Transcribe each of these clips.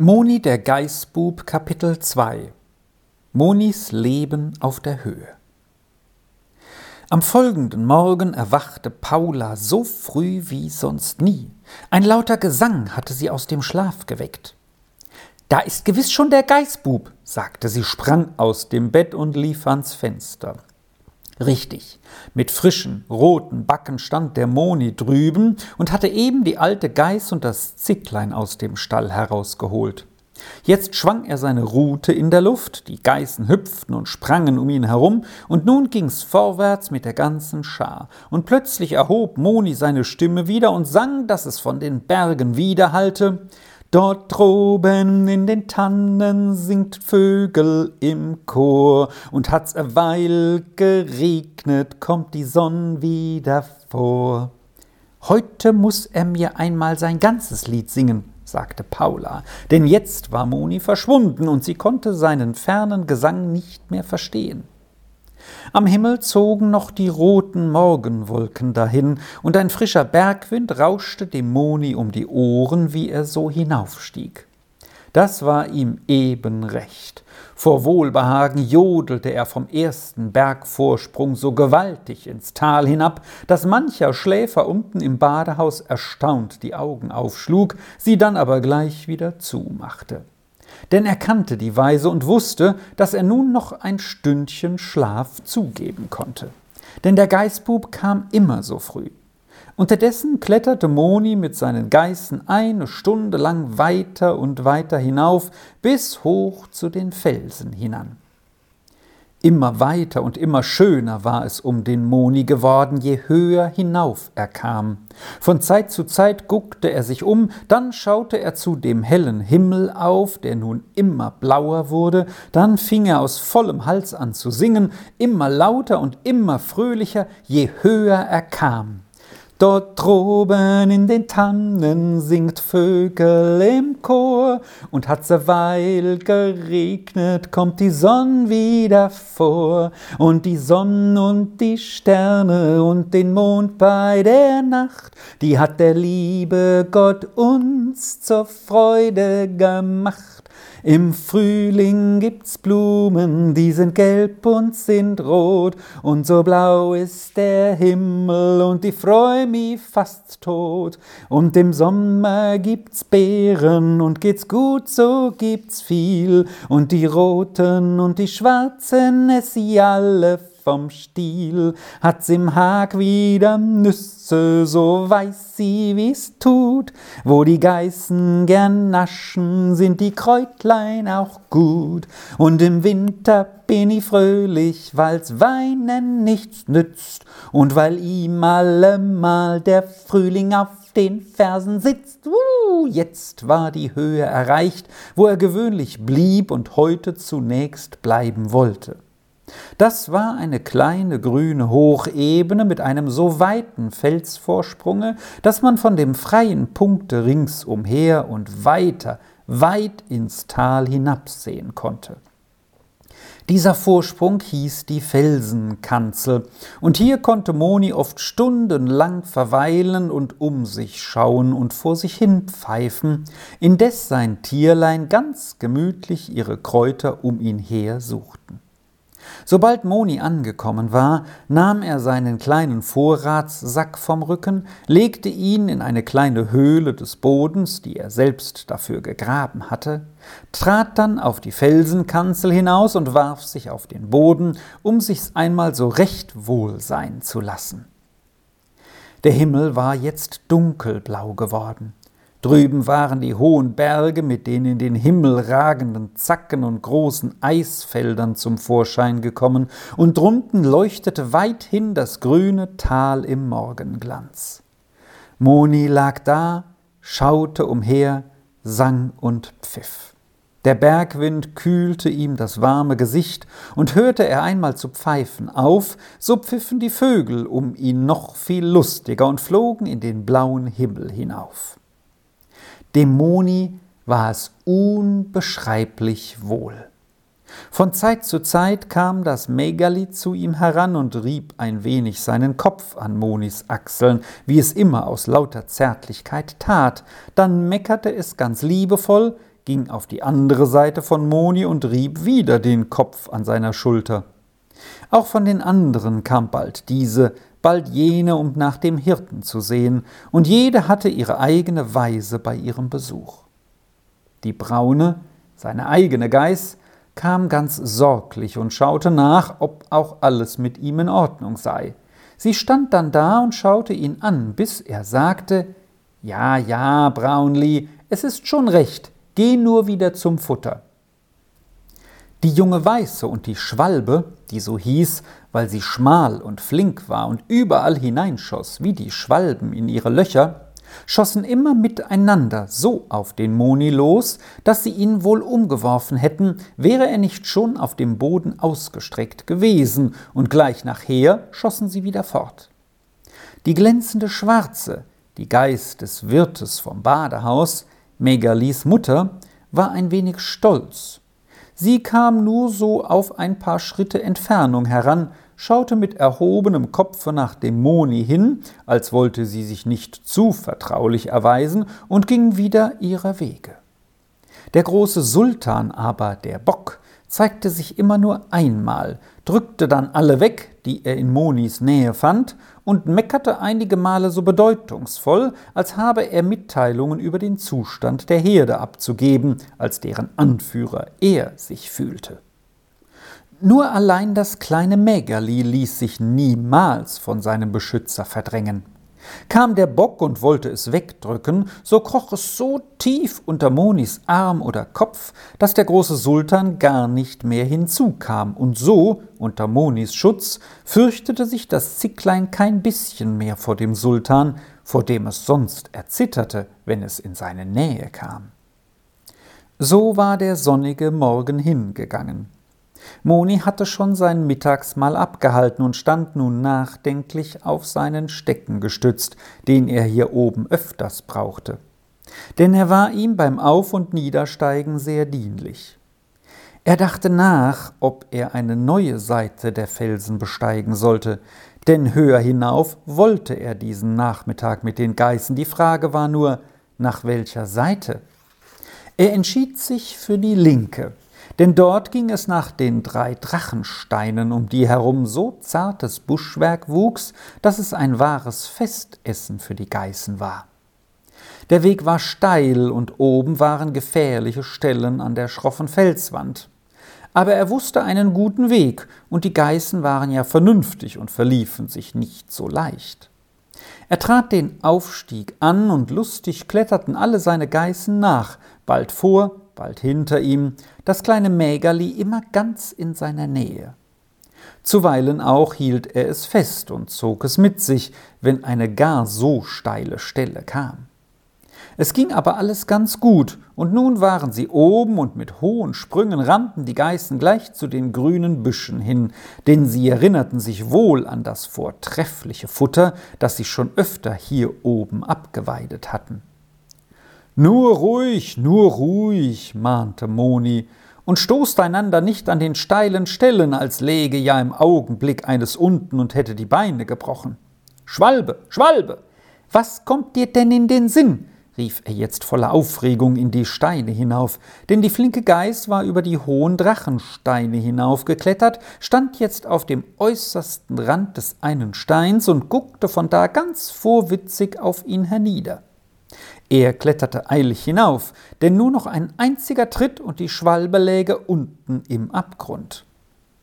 Moni der Geißbub Kapitel 2 Monis Leben auf der Höhe Am folgenden Morgen erwachte Paula so früh wie sonst nie. Ein lauter Gesang hatte sie aus dem Schlaf geweckt. Da ist gewiss schon der Geißbub, sagte sie, sprang aus dem Bett und lief ans Fenster. Richtig, mit frischen, roten Backen stand der Moni drüben und hatte eben die alte Geiß und das Zicklein aus dem Stall herausgeholt. Jetzt schwang er seine Rute in der Luft, die Geißen hüpften und sprangen um ihn herum, und nun ging's vorwärts mit der ganzen Schar, und plötzlich erhob Moni seine Stimme wieder und sang, dass es von den Bergen widerhallte, Dort droben in den Tannen singt Vögel im Chor, und hat's a Weil geregnet, kommt die Sonn wieder vor. Heute muss er mir einmal sein ganzes Lied singen, sagte Paula, denn jetzt war Moni verschwunden und sie konnte seinen fernen Gesang nicht mehr verstehen. Am Himmel zogen noch die roten Morgenwolken dahin, und ein frischer Bergwind rauschte dem Moni um die Ohren, wie er so hinaufstieg. Das war ihm eben recht. Vor Wohlbehagen jodelte er vom ersten Bergvorsprung so gewaltig ins Tal hinab, dass mancher Schläfer unten im Badehaus erstaunt die Augen aufschlug, sie dann aber gleich wieder zumachte denn er kannte die Weise und wusste, dass er nun noch ein Stündchen Schlaf zugeben konnte. Denn der Geißbub kam immer so früh. Unterdessen kletterte Moni mit seinen Geißen eine Stunde lang weiter und weiter hinauf, bis hoch zu den Felsen hinan. Immer weiter und immer schöner war es um den Moni geworden, je höher hinauf er kam. Von Zeit zu Zeit guckte er sich um, dann schaute er zu dem hellen Himmel auf, der nun immer blauer wurde, dann fing er aus vollem Hals an zu singen, immer lauter und immer fröhlicher, je höher er kam. Dort droben in den Tannen singt Vögel im Chor, und hat's Weil geregnet, kommt die Sonn wieder vor, und die Sonn und die Sterne und den Mond bei der Nacht, die hat der liebe Gott uns zur Freude gemacht. Im Frühling gibt's Blumen, die sind gelb und sind rot, und so blau ist der Himmel, und ich freu mich fast tot. Und im Sommer gibt's Beeren, und geht's gut, so gibt's viel, und die roten und die schwarzen, es sie alle vom Stiel, hat's im Hag wieder Nüsse, so weiß sie, wie's tut. Wo die Geißen gern naschen, sind die Kräutlein auch gut. Und im Winter bin ich fröhlich, weil's Weinen nichts nützt und weil ihm allemal der Frühling auf den Fersen sitzt. Uh, jetzt war die Höhe erreicht, wo er gewöhnlich blieb und heute zunächst bleiben wollte. Das war eine kleine grüne Hochebene mit einem so weiten Felsvorsprunge, dass man von dem freien Punkte ringsumher und weiter, weit ins Tal hinabsehen konnte. Dieser Vorsprung hieß die Felsenkanzel, und hier konnte Moni oft stundenlang verweilen und um sich schauen und vor sich hin pfeifen, indes sein Tierlein ganz gemütlich ihre Kräuter um ihn her suchten. Sobald Moni angekommen war, nahm er seinen kleinen Vorratssack vom Rücken, legte ihn in eine kleine Höhle des Bodens, die er selbst dafür gegraben hatte, trat dann auf die Felsenkanzel hinaus und warf sich auf den Boden, um sich's einmal so recht wohl sein zu lassen. Der Himmel war jetzt dunkelblau geworden. Drüben waren die hohen Berge mit den in den Himmel ragenden Zacken und großen Eisfeldern zum Vorschein gekommen, und drunten leuchtete weithin das grüne Tal im Morgenglanz. Moni lag da, schaute umher, sang und pfiff. Der Bergwind kühlte ihm das warme Gesicht, und hörte er einmal zu pfeifen auf, so pfiffen die Vögel um ihn noch viel lustiger und flogen in den blauen Himmel hinauf. Dem Moni war es unbeschreiblich wohl. Von Zeit zu Zeit kam das Megali zu ihm heran und rieb ein wenig seinen Kopf an Monis Achseln, wie es immer aus lauter Zärtlichkeit tat, dann meckerte es ganz liebevoll, ging auf die andere Seite von Moni und rieb wieder den Kopf an seiner Schulter. Auch von den anderen kam bald diese, bald jene, um nach dem Hirten zu sehen, und jede hatte ihre eigene Weise bei ihrem Besuch. Die Braune, seine eigene Geiß, kam ganz sorglich und schaute nach, ob auch alles mit ihm in Ordnung sei. Sie stand dann da und schaute ihn an, bis er sagte Ja, ja, Brownlee, es ist schon recht, geh nur wieder zum Futter. Die junge Weiße und die Schwalbe, die so hieß, weil sie schmal und flink war und überall hineinschoss, wie die Schwalben in ihre Löcher, schossen immer miteinander so auf den Moni los, dass sie ihn wohl umgeworfen hätten, wäre er nicht schon auf dem Boden ausgestreckt gewesen, und gleich nachher schossen sie wieder fort. Die glänzende Schwarze, die Geist des Wirtes vom Badehaus, Megalis Mutter, war ein wenig stolz. Sie kam nur so auf ein paar Schritte Entfernung heran, schaute mit erhobenem Kopfe nach dem Moni hin, als wollte sie sich nicht zu vertraulich erweisen, und ging wieder ihrer Wege. Der große Sultan aber, der Bock, zeigte sich immer nur einmal, drückte dann alle weg, die er in Monis Nähe fand, und meckerte einige Male so bedeutungsvoll, als habe er Mitteilungen über den Zustand der Herde abzugeben, als deren Anführer er sich fühlte. Nur allein das kleine Mägerli ließ sich niemals von seinem Beschützer verdrängen. Kam der Bock und wollte es wegdrücken, so kroch es so tief unter Monis Arm oder Kopf, dass der große Sultan gar nicht mehr hinzukam, und so, unter Monis Schutz, fürchtete sich das Zicklein kein bisschen mehr vor dem Sultan, vor dem es sonst erzitterte, wenn es in seine Nähe kam. So war der sonnige Morgen hingegangen. Moni hatte schon sein Mittagsmahl abgehalten und stand nun nachdenklich auf seinen Stecken gestützt, den er hier oben öfters brauchte. Denn er war ihm beim Auf- und Niedersteigen sehr dienlich. Er dachte nach, ob er eine neue Seite der Felsen besteigen sollte, denn höher hinauf wollte er diesen Nachmittag mit den Geißen. Die Frage war nur, nach welcher Seite? Er entschied sich für die linke, denn dort ging es nach den drei Drachensteinen, um die herum so zartes Buschwerk wuchs, dass es ein wahres Festessen für die Geißen war. Der Weg war steil und oben waren gefährliche Stellen an der schroffen Felswand. Aber er wusste einen guten Weg, und die Geißen waren ja vernünftig und verliefen sich nicht so leicht. Er trat den Aufstieg an, und lustig kletterten alle seine Geißen nach, bald vor, bald hinter ihm, das kleine Mägerli immer ganz in seiner Nähe. Zuweilen auch hielt er es fest und zog es mit sich, wenn eine gar so steile Stelle kam. Es ging aber alles ganz gut, und nun waren sie oben und mit hohen Sprüngen rannten die Geißen gleich zu den grünen Büschen hin, denn sie erinnerten sich wohl an das vortreffliche Futter, das sie schon öfter hier oben abgeweidet hatten. Nur ruhig, nur ruhig, mahnte Moni, und stoßt einander nicht an den steilen Stellen, als läge ja im Augenblick eines unten und hätte die Beine gebrochen. Schwalbe, Schwalbe, was kommt dir denn in den Sinn? rief er jetzt voller Aufregung in die Steine hinauf, denn die flinke Geiß war über die hohen Drachensteine hinaufgeklettert, stand jetzt auf dem äußersten Rand des einen Steins und guckte von da ganz vorwitzig auf ihn hernieder. Er kletterte eilig hinauf, denn nur noch ein einziger Tritt und die Schwalbe läge unten im Abgrund.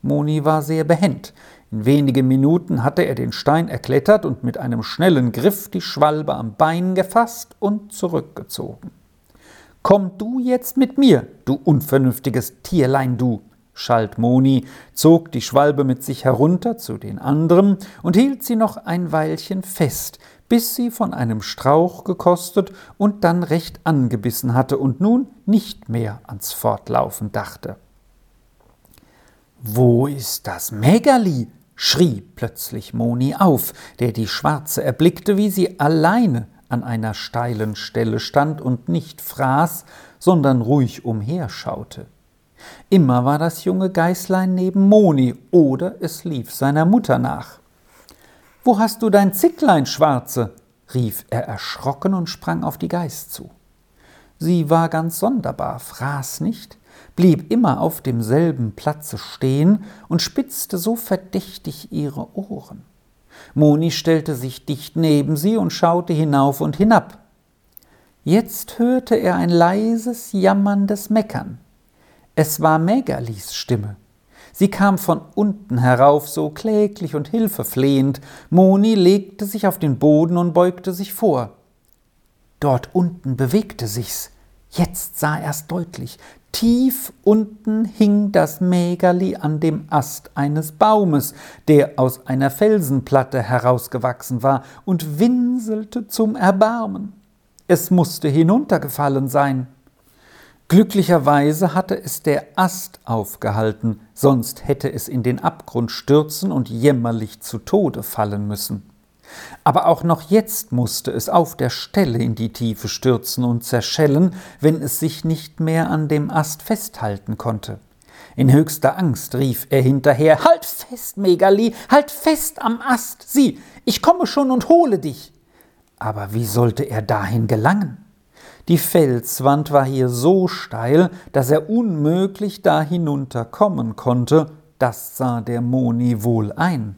Moni war sehr behend. In wenigen Minuten hatte er den Stein erklettert und mit einem schnellen Griff die Schwalbe am Bein gefasst und zurückgezogen. Komm du jetzt mit mir, du unvernünftiges Tierlein, du, schalt Moni, zog die Schwalbe mit sich herunter zu den anderen und hielt sie noch ein Weilchen fest, bis sie von einem Strauch gekostet und dann recht angebissen hatte und nun nicht mehr ans Fortlaufen dachte. Wo ist das Mägerli? schrie plötzlich Moni auf, der die Schwarze erblickte, wie sie alleine an einer steilen Stelle stand und nicht fraß, sondern ruhig umherschaute. Immer war das junge Geißlein neben Moni oder es lief seiner Mutter nach. Wo hast du dein Zicklein, Schwarze? rief er erschrocken und sprang auf die Geiß zu. Sie war ganz sonderbar, fraß nicht, blieb immer auf demselben Platze stehen und spitzte so verdächtig ihre Ohren. Moni stellte sich dicht neben sie und schaute hinauf und hinab. Jetzt hörte er ein leises, jammerndes Meckern. Es war Mägerlis Stimme. Sie kam von unten herauf, so kläglich und hilfeflehend. Moni legte sich auf den Boden und beugte sich vor. Dort unten bewegte sich's. Jetzt sah er's deutlich. Tief unten hing das Mägerli an dem Ast eines Baumes, der aus einer Felsenplatte herausgewachsen war und winselte zum Erbarmen. Es musste hinuntergefallen sein. Glücklicherweise hatte es der Ast aufgehalten, sonst hätte es in den Abgrund stürzen und jämmerlich zu Tode fallen müssen. Aber auch noch jetzt musste es auf der Stelle in die Tiefe stürzen und zerschellen, wenn es sich nicht mehr an dem Ast festhalten konnte. In höchster Angst rief er hinterher Halt fest, Megali, halt fest am Ast, sieh, ich komme schon und hole dich. Aber wie sollte er dahin gelangen? Die Felswand war hier so steil, dass er unmöglich da hinunter kommen konnte, das sah der Moni wohl ein.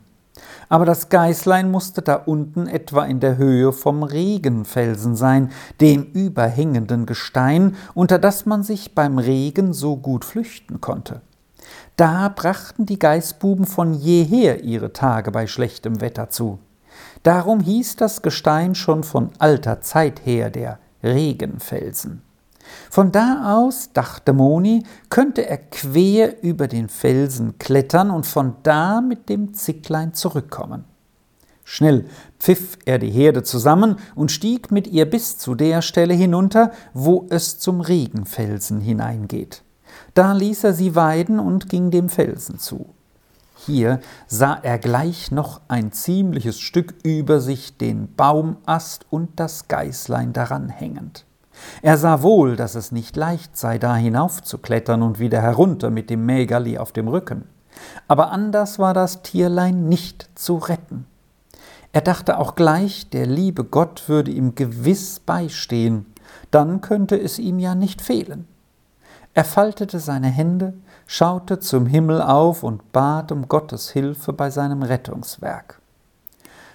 Aber das Geißlein musste da unten etwa in der Höhe vom Regenfelsen sein, dem überhängenden Gestein, unter das man sich beim Regen so gut flüchten konnte. Da brachten die Geißbuben von jeher ihre Tage bei schlechtem Wetter zu. Darum hieß das Gestein schon von alter Zeit her der Regenfelsen. Von da aus, dachte Moni, könnte er quer über den Felsen klettern und von da mit dem Zicklein zurückkommen. Schnell pfiff er die Herde zusammen und stieg mit ihr bis zu der Stelle hinunter, wo es zum Regenfelsen hineingeht. Da ließ er sie weiden und ging dem Felsen zu. Hier sah er gleich noch ein ziemliches Stück über sich den Baumast und das Geißlein daran hängend. Er sah wohl, dass es nicht leicht sei, da hinaufzuklettern und wieder herunter mit dem Mägerli auf dem Rücken. Aber anders war das Tierlein nicht zu retten. Er dachte auch gleich, der liebe Gott würde ihm gewiss beistehen, dann könnte es ihm ja nicht fehlen. Er faltete seine Hände, schaute zum Himmel auf und bat um Gottes Hilfe bei seinem Rettungswerk.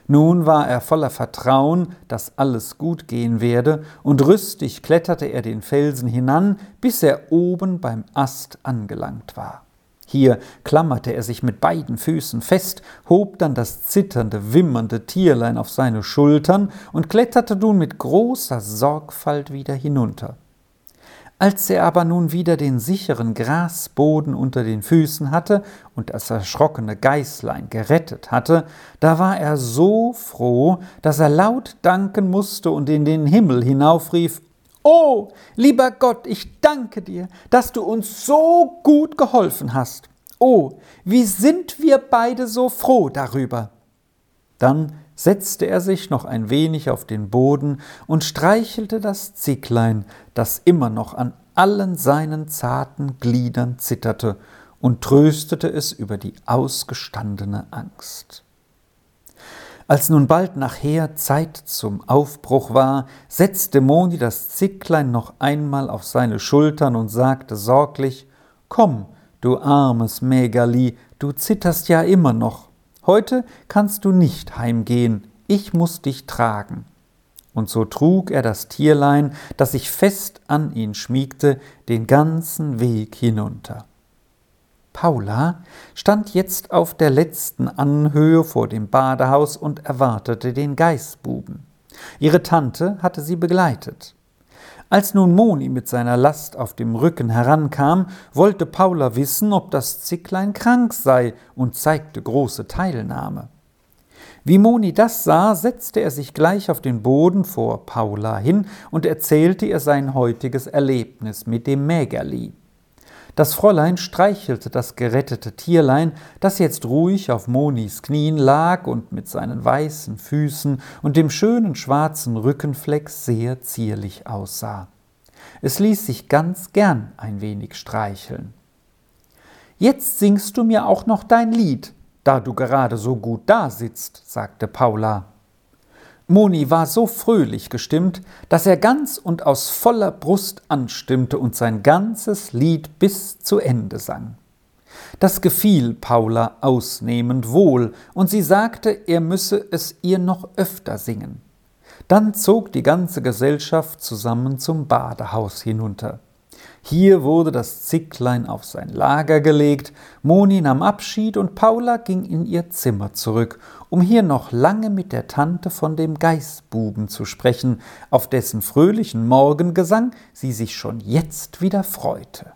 Nun war er voller Vertrauen, dass alles gut gehen werde, und rüstig kletterte er den Felsen hinan, bis er oben beim Ast angelangt war. Hier klammerte er sich mit beiden Füßen fest, hob dann das zitternde, wimmernde Tierlein auf seine Schultern und kletterte nun mit großer Sorgfalt wieder hinunter. Als er aber nun wieder den sicheren Grasboden unter den Füßen hatte und das erschrockene Geißlein gerettet hatte, da war er so froh, dass er laut danken musste und in den Himmel hinaufrief Oh, lieber Gott, ich danke dir, dass du uns so gut geholfen hast. Oh, wie sind wir beide so froh darüber. Dann setzte er sich noch ein wenig auf den Boden und streichelte das Zicklein, das immer noch an allen seinen zarten Gliedern zitterte, und tröstete es über die ausgestandene Angst. Als nun bald nachher Zeit zum Aufbruch war, setzte Moni das Zicklein noch einmal auf seine Schultern und sagte sorglich Komm, du armes Mägerli, du zitterst ja immer noch. Heute kannst du nicht heimgehen, ich muss dich tragen. Und so trug er das Tierlein, das sich fest an ihn schmiegte, den ganzen Weg hinunter. Paula stand jetzt auf der letzten Anhöhe vor dem Badehaus und erwartete den Geißbuben. Ihre Tante hatte sie begleitet. Als nun Moni mit seiner Last auf dem Rücken herankam, wollte Paula wissen, ob das Zicklein krank sei und zeigte große Teilnahme. Wie Moni das sah, setzte er sich gleich auf den Boden vor Paula hin und erzählte ihr sein heutiges Erlebnis mit dem Mägerli. Das Fräulein streichelte das gerettete Tierlein, das jetzt ruhig auf Monis Knien lag und mit seinen weißen Füßen und dem schönen schwarzen Rückenfleck sehr zierlich aussah. Es ließ sich ganz gern ein wenig streicheln. Jetzt singst du mir auch noch dein Lied, da du gerade so gut da sitzt, sagte Paula. Moni war so fröhlich gestimmt, dass er ganz und aus voller Brust anstimmte und sein ganzes Lied bis zu Ende sang. Das gefiel Paula ausnehmend wohl, und sie sagte, er müsse es ihr noch öfter singen. Dann zog die ganze Gesellschaft zusammen zum Badehaus hinunter. Hier wurde das Zicklein auf sein Lager gelegt, Moni nahm Abschied und Paula ging in ihr Zimmer zurück, um hier noch lange mit der Tante von dem Geißbuben zu sprechen, auf dessen fröhlichen Morgengesang sie sich schon jetzt wieder freute.